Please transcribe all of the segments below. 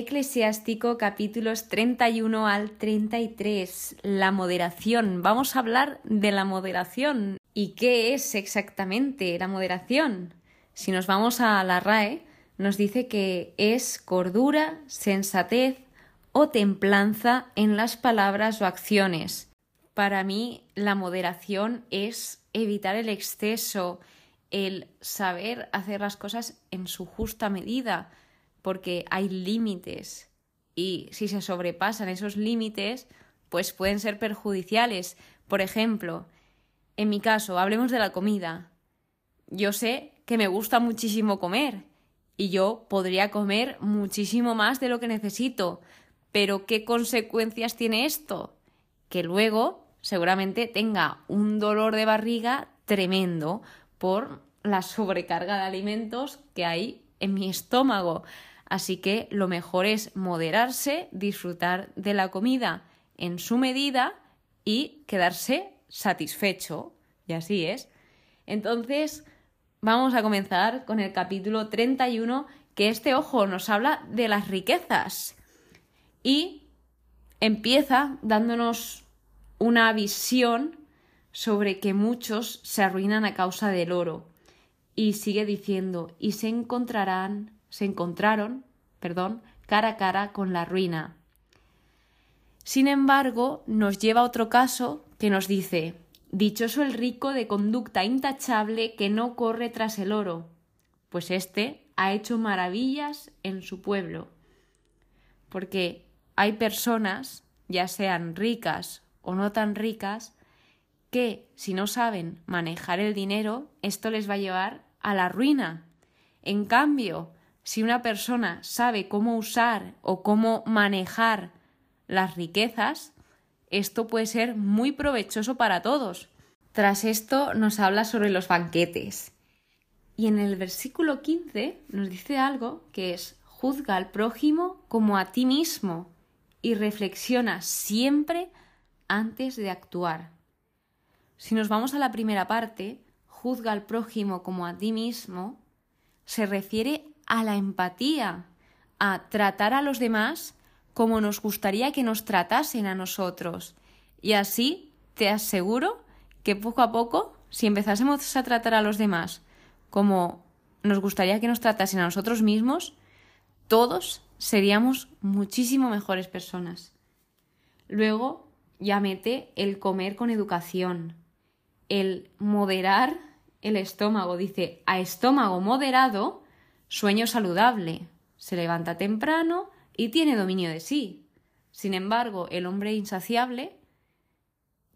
Eclesiástico capítulos 31 al 33. La moderación. Vamos a hablar de la moderación. ¿Y qué es exactamente la moderación? Si nos vamos a la RAE, nos dice que es cordura, sensatez o templanza en las palabras o acciones. Para mí, la moderación es evitar el exceso, el saber hacer las cosas en su justa medida, porque hay límites y si se sobrepasan esos límites, pues pueden ser perjudiciales. Por ejemplo, en mi caso, hablemos de la comida. Yo sé que me gusta muchísimo comer y yo podría comer muchísimo más de lo que necesito, pero ¿qué consecuencias tiene esto? Que luego seguramente tenga un dolor de barriga tremendo por la sobrecarga de alimentos que hay en mi estómago. Así que lo mejor es moderarse, disfrutar de la comida en su medida y quedarse satisfecho. Y así es. Entonces, vamos a comenzar con el capítulo 31, que este ojo nos habla de las riquezas. Y empieza dándonos una visión sobre que muchos se arruinan a causa del oro. Y sigue diciendo, y se encontrarán se encontraron, perdón, cara a cara con la ruina. Sin embargo, nos lleva a otro caso que nos dice Dichoso el rico de conducta intachable que no corre tras el oro, pues éste ha hecho maravillas en su pueblo. Porque hay personas, ya sean ricas o no tan ricas, que si no saben manejar el dinero, esto les va a llevar a la ruina. En cambio, si una persona sabe cómo usar o cómo manejar las riquezas, esto puede ser muy provechoso para todos. Tras esto nos habla sobre los banquetes. Y en el versículo 15 nos dice algo que es juzga al prójimo como a ti mismo y reflexiona siempre antes de actuar. Si nos vamos a la primera parte, juzga al prójimo como a ti mismo, se refiere a la empatía, a tratar a los demás como nos gustaría que nos tratasen a nosotros. Y así te aseguro que poco a poco, si empezásemos a tratar a los demás como nos gustaría que nos tratasen a nosotros mismos, todos seríamos muchísimo mejores personas. Luego ya mete el comer con educación, el moderar el estómago. Dice, a estómago moderado Sueño saludable. Se levanta temprano y tiene dominio de sí. Sin embargo, el hombre insaciable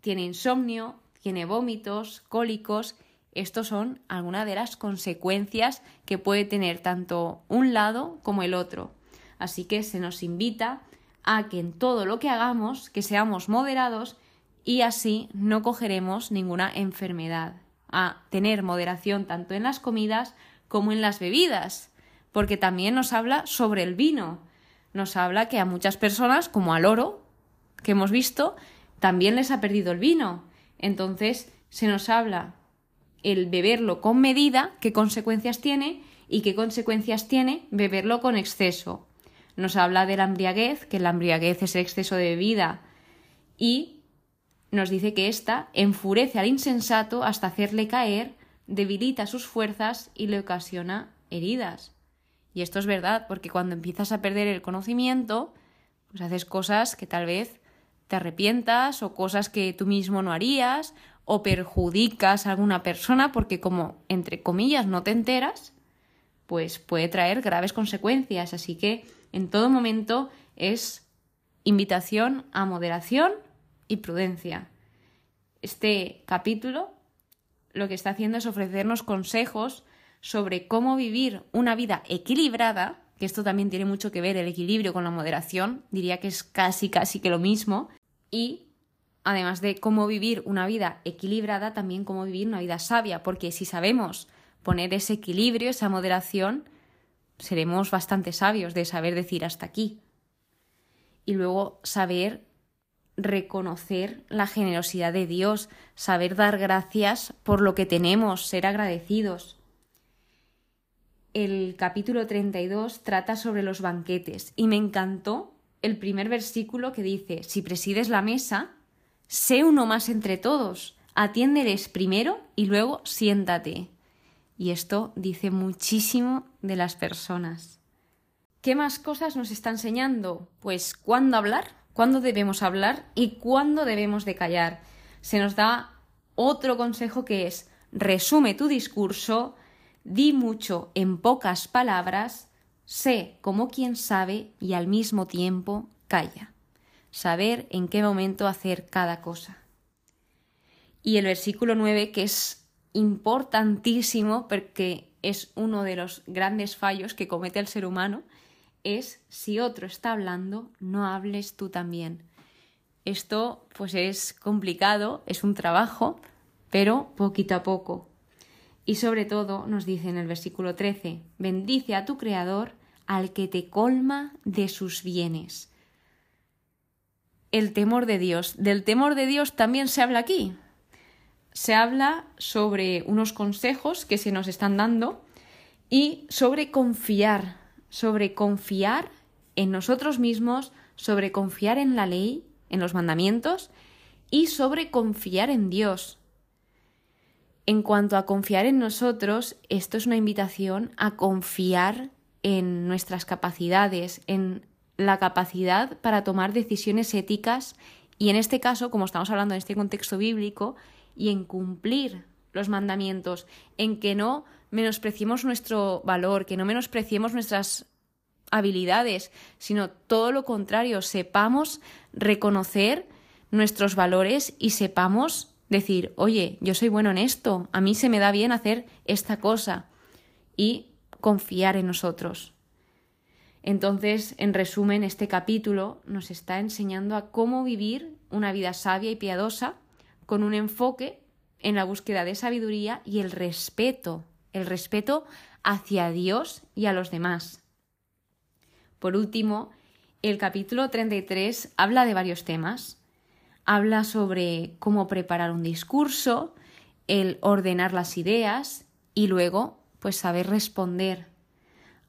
tiene insomnio, tiene vómitos, cólicos. Estos son algunas de las consecuencias que puede tener tanto un lado como el otro. Así que se nos invita a que en todo lo que hagamos, que seamos moderados y así no cogeremos ninguna enfermedad. A tener moderación tanto en las comidas como en las bebidas, porque también nos habla sobre el vino. Nos habla que a muchas personas, como al oro, que hemos visto, también les ha perdido el vino. Entonces, se nos habla el beberlo con medida, qué consecuencias tiene y qué consecuencias tiene beberlo con exceso. Nos habla de la embriaguez, que la embriaguez es el exceso de bebida, y nos dice que ésta enfurece al insensato hasta hacerle caer, debilita sus fuerzas y le ocasiona heridas. Y esto es verdad, porque cuando empiezas a perder el conocimiento, pues haces cosas que tal vez te arrepientas o cosas que tú mismo no harías o perjudicas a alguna persona porque como entre comillas no te enteras, pues puede traer graves consecuencias. Así que en todo momento es invitación a moderación y prudencia. Este capítulo lo que está haciendo es ofrecernos consejos sobre cómo vivir una vida equilibrada, que esto también tiene mucho que ver el equilibrio con la moderación, diría que es casi casi que lo mismo, y además de cómo vivir una vida equilibrada, también cómo vivir una vida sabia, porque si sabemos poner ese equilibrio, esa moderación, seremos bastante sabios de saber decir hasta aquí. Y luego saber reconocer la generosidad de Dios, saber dar gracias por lo que tenemos, ser agradecidos. el capítulo 32 trata sobre los banquetes y me encantó el primer versículo que dice, si presides la mesa, sé uno más entre todos, atiéndeles primero y luego siéntate. Y esto dice muchísimo de las personas. ¿Qué más cosas nos está enseñando? Pues cuándo hablar, cuándo debemos hablar y cuándo debemos de callar. Se nos da otro consejo que es resume tu discurso, di mucho en pocas palabras, sé como quien sabe y al mismo tiempo calla. Saber en qué momento hacer cada cosa. Y el versículo 9, que es importantísimo porque es uno de los grandes fallos que comete el ser humano, es si otro está hablando, no hables tú también. Esto pues es complicado, es un trabajo, pero poquito a poco. Y sobre todo nos dice en el versículo 13, bendice a tu Creador al que te colma de sus bienes. El temor de Dios. Del temor de Dios también se habla aquí. Se habla sobre unos consejos que se nos están dando y sobre confiar sobre confiar en nosotros mismos, sobre confiar en la ley, en los mandamientos y sobre confiar en Dios. En cuanto a confiar en nosotros, esto es una invitación a confiar en nuestras capacidades, en la capacidad para tomar decisiones éticas y en este caso, como estamos hablando en este contexto bíblico, y en cumplir los mandamientos, en que no menospreciemos nuestro valor, que no menospreciemos nuestras habilidades, sino todo lo contrario, sepamos reconocer nuestros valores y sepamos decir, oye, yo soy bueno en esto, a mí se me da bien hacer esta cosa y confiar en nosotros. Entonces, en resumen, este capítulo nos está enseñando a cómo vivir una vida sabia y piadosa con un enfoque en la búsqueda de sabiduría y el respeto el respeto hacia Dios y a los demás. Por último, el capítulo 33 habla de varios temas. Habla sobre cómo preparar un discurso, el ordenar las ideas y luego, pues saber responder.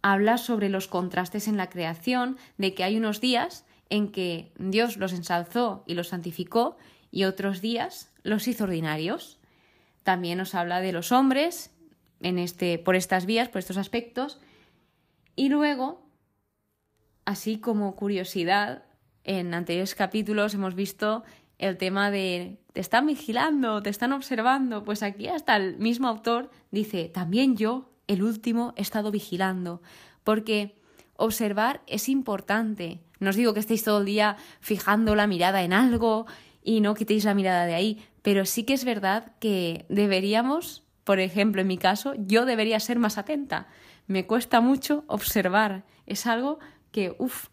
Habla sobre los contrastes en la creación, de que hay unos días en que Dios los ensalzó y los santificó y otros días los hizo ordinarios. También nos habla de los hombres en este, por estas vías, por estos aspectos. Y luego, así como curiosidad, en anteriores capítulos hemos visto el tema de te están vigilando, te están observando. Pues aquí hasta el mismo autor dice, también yo, el último, he estado vigilando. Porque observar es importante. No os digo que estéis todo el día fijando la mirada en algo y no quitéis la mirada de ahí, pero sí que es verdad que deberíamos por ejemplo, en mi caso, yo debería ser más atenta. Me cuesta mucho observar. Es algo que, uff,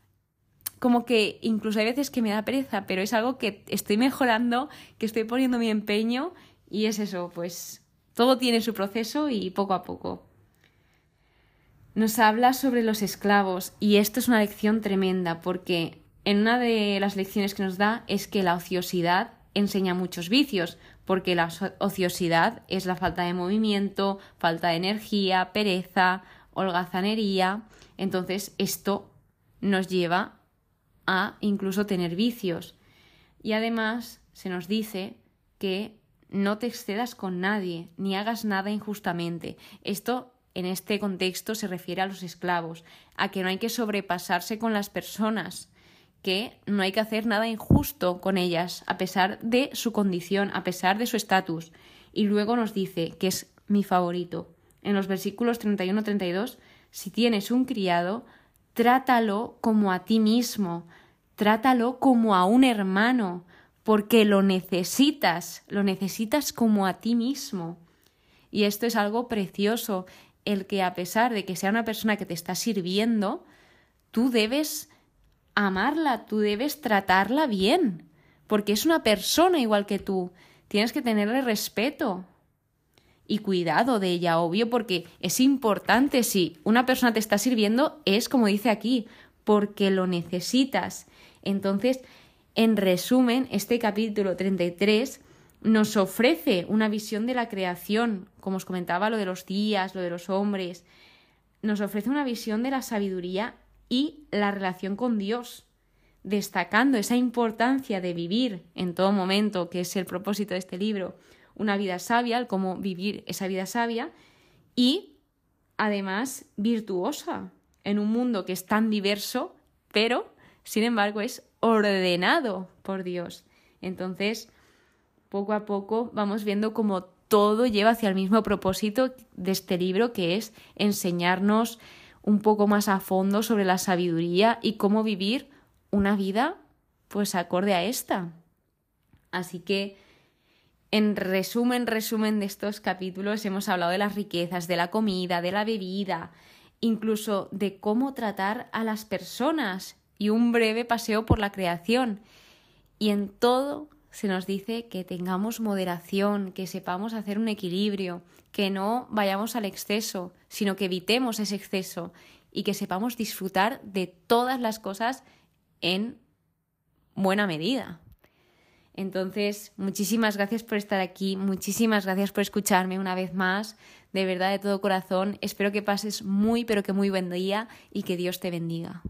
como que incluso hay veces que me da pereza, pero es algo que estoy mejorando, que estoy poniendo mi empeño y es eso, pues todo tiene su proceso y poco a poco. Nos habla sobre los esclavos y esto es una lección tremenda porque en una de las lecciones que nos da es que la ociosidad enseña muchos vicios, porque la ociosidad es la falta de movimiento, falta de energía, pereza, holgazanería. Entonces, esto nos lleva a incluso tener vicios. Y además se nos dice que no te excedas con nadie, ni hagas nada injustamente. Esto en este contexto se refiere a los esclavos, a que no hay que sobrepasarse con las personas, que no hay que hacer nada injusto con ellas, a pesar de su condición, a pesar de su estatus. Y luego nos dice, que es mi favorito, en los versículos 31-32, si tienes un criado, trátalo como a ti mismo, trátalo como a un hermano, porque lo necesitas, lo necesitas como a ti mismo. Y esto es algo precioso, el que a pesar de que sea una persona que te está sirviendo, tú debes amarla, tú debes tratarla bien, porque es una persona igual que tú. Tienes que tenerle respeto y cuidado de ella, obvio, porque es importante si una persona te está sirviendo, es como dice aquí, porque lo necesitas. Entonces, en resumen, este capítulo 33 nos ofrece una visión de la creación, como os comentaba, lo de los días, lo de los hombres, nos ofrece una visión de la sabiduría y la relación con Dios, destacando esa importancia de vivir en todo momento, que es el propósito de este libro, una vida sabia, cómo vivir esa vida sabia, y además virtuosa, en un mundo que es tan diverso, pero, sin embargo, es ordenado por Dios. Entonces, poco a poco vamos viendo cómo todo lleva hacia el mismo propósito de este libro, que es enseñarnos un poco más a fondo sobre la sabiduría y cómo vivir una vida pues acorde a esta. Así que en resumen, resumen de estos capítulos hemos hablado de las riquezas, de la comida, de la bebida, incluso de cómo tratar a las personas y un breve paseo por la creación. Y en todo se nos dice que tengamos moderación, que sepamos hacer un equilibrio, que no vayamos al exceso, sino que evitemos ese exceso y que sepamos disfrutar de todas las cosas en buena medida. Entonces, muchísimas gracias por estar aquí, muchísimas gracias por escucharme una vez más, de verdad, de todo corazón. Espero que pases muy, pero que muy buen día y que Dios te bendiga.